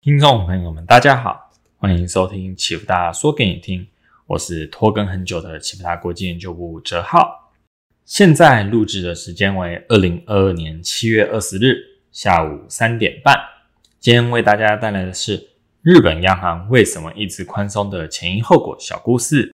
听众朋友们，大家好，欢迎收听启福大说给你听，我是拖更很久的启福大国际研究部哲浩。现在录制的时间为二零二二年七月二十日下午三点半。今天为大家带来的是日本央行为什么一直宽松的前因后果小故事。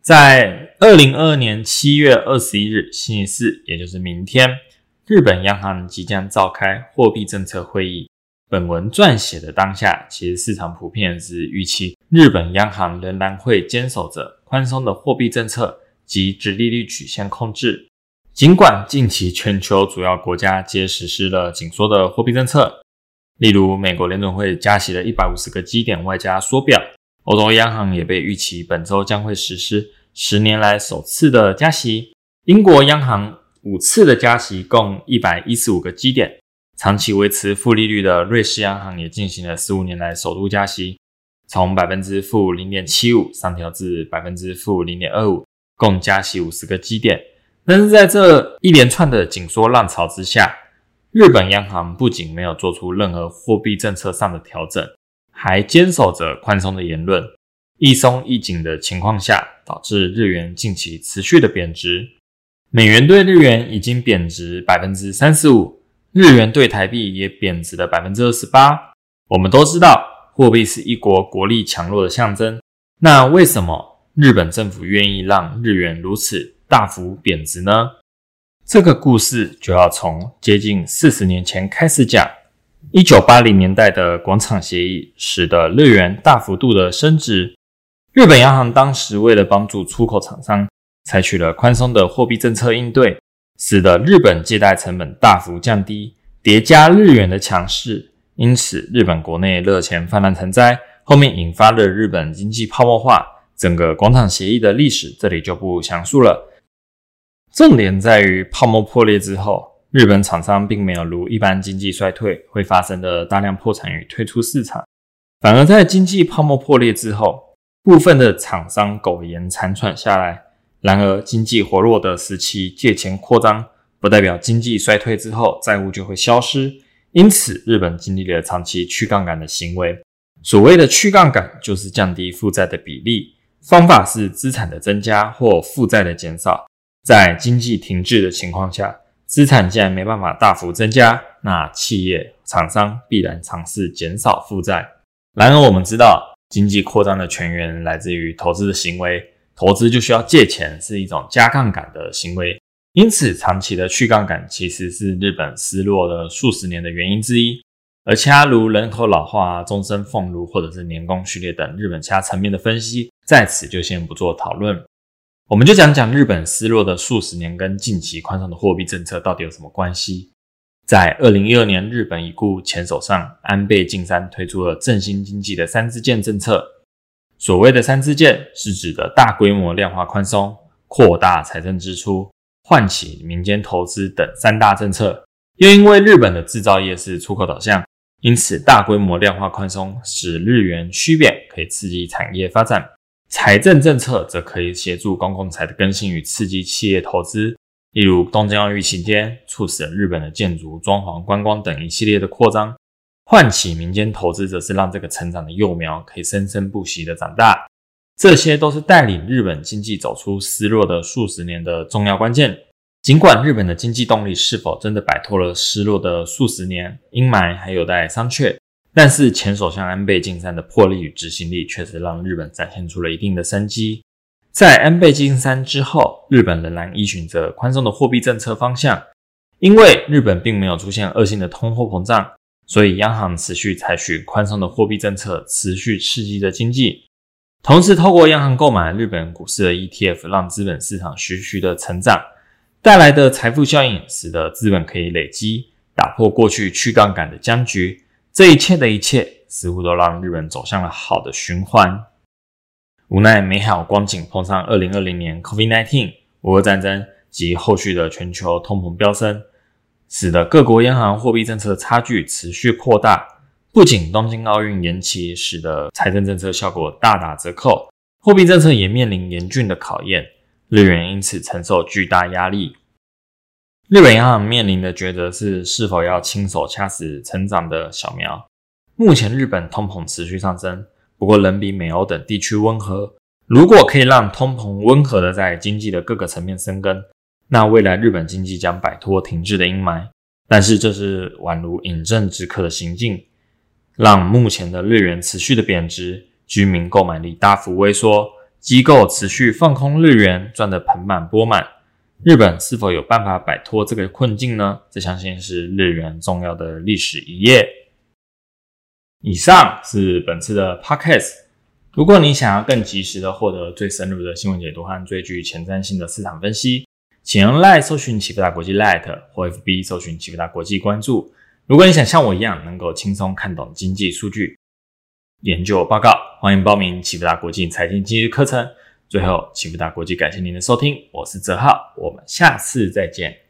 在二零二二年七月二十一日星期四，也就是明天，日本央行即将召开货币政策会议。本文撰写的当下，其实市场普遍是预期日本央行仍然会坚守着宽松的货币政策及直利率曲线控制。尽管近期全球主要国家皆实施了紧缩的货币政策，例如美国联总会加息了一百五十个基点，外加缩表。欧洲央行也被预期本周将会实施十年来首次的加息。英国央行五次的加息共一百一十五个基点。长期维持负利率的瑞士央行也进行了十五年来首度加息，从百分之负零点七五上调至百分之负零点二五，共加息五十个基点。但是在这一连串的紧缩浪潮之下，日本央行不仅没有做出任何货币政策上的调整。还坚守着宽松的言论，一松一紧的情况下，导致日元近期持续的贬值。美元对日元已经贬值百分之三十五，日元对台币也贬值了百分之二十八。我们都知道，货币是一国国力强弱的象征。那为什么日本政府愿意让日元如此大幅贬值呢？这个故事就要从接近四十年前开始讲。一九八零年代的广场协议使得日元大幅度的升值。日本央行当时为了帮助出口厂商，采取了宽松的货币政策应对，使得日本借贷成本大幅降低，叠加日元的强势，因此日本国内热钱泛滥成灾，后面引发了日本经济泡沫化。整个广场协议的历史这里就不详述了。重点在于泡沫破裂之后。日本厂商并没有如一般经济衰退会发生的大量破产与退出市场，反而在经济泡沫破裂之后，部分的厂商苟延残喘下来。然而，经济活络的时期借钱扩张，不代表经济衰退之后债务就会消失。因此，日本经历了长期去杠杆的行为。所谓的去杠杆，就是降低负债的比例，方法是资产的增加或负债的减少。在经济停滞的情况下。资产既然没办法大幅增加，那企业厂商必然尝试减少负债。然而，我们知道经济扩张的泉源来自于投资的行为，投资就需要借钱，是一种加杠杆的行为。因此，长期的去杠杆其实是日本失落了数十年的原因之一。而其他如人口老化、终身俸禄或者是年功序列等日本其他层面的分析，在此就先不做讨论。我们就讲讲日本失落的数十年跟近期宽松的货币政策到底有什么关系。在二零一二年，日本已故前首相安倍晋三推出了振兴经济的三支箭政策。所谓的三支箭，是指的大规模量化宽松、扩大财政支出、唤起民间投资等三大政策。又因为日本的制造业是出口导向，因此大规模量化宽松使日元趋贬，可以刺激产业发展。财政政策则可以协助公共财的更新与刺激企业投资，例如东京奥运期间促使了日本的建筑、装潢、观光等一系列的扩张，唤起民间投资，者是让这个成长的幼苗可以生生不息的长大。这些都是带领日本经济走出失落的数十年的重要关键。尽管日本的经济动力是否真的摆脱了失落的数十年阴霾，还有待商榷。但是前首相安倍晋三的魄力与执行力，确实让日本展现出了一定的生机。在安倍晋三之后，日本仍然依循着宽松的货币政策方向，因为日本并没有出现恶性的通货膨胀，所以央行持续采取宽松的货币政策，持续刺激着经济。同时，透过央行购买日本股市的 ETF，让资本市场徐徐的成长，带来的财富效应，使得资本可以累积，打破过去去杠杆的僵局。这一切的一切，似乎都让日本走向了好的循环。无奈美好光景碰上二零二零年 COVID-19、俄乌战争及后续的全球通膨飙升，使得各国央行货币政策差距持续扩大。不仅东京奥运延期，使得财政政策效果大打折扣，货币政策也面临严峻的考验。日元因此承受巨大压力。日本央行面临的抉择是是否要亲手掐死成长的小苗。目前日本通膨持续上升，不过仍比美欧等地区温和。如果可以让通膨温和的在经济的各个层面生根，那未来日本经济将摆脱停滞的阴霾。但是这是宛如饮鸩止渴的行径，让目前的日元持续的贬值，居民购买力大幅萎缩，机构持续放空日元，赚得盆满钵满。日本是否有办法摆脱这个困境呢？这相信是日元重要的历史一页。以上是本次的 podcast。如果你想要更及时的获得最深入的新闻解读和最具前瞻性的市场分析，请用 Line 搜寻启富达国际 Lite 或 FB 搜寻启富达国际关注。如果你想像我一样能够轻松看懂经济数据、研究报告，欢迎报名启富达国际财经经济课程。最后，启富达国际感谢您的收听，我是泽浩，我们下次再见。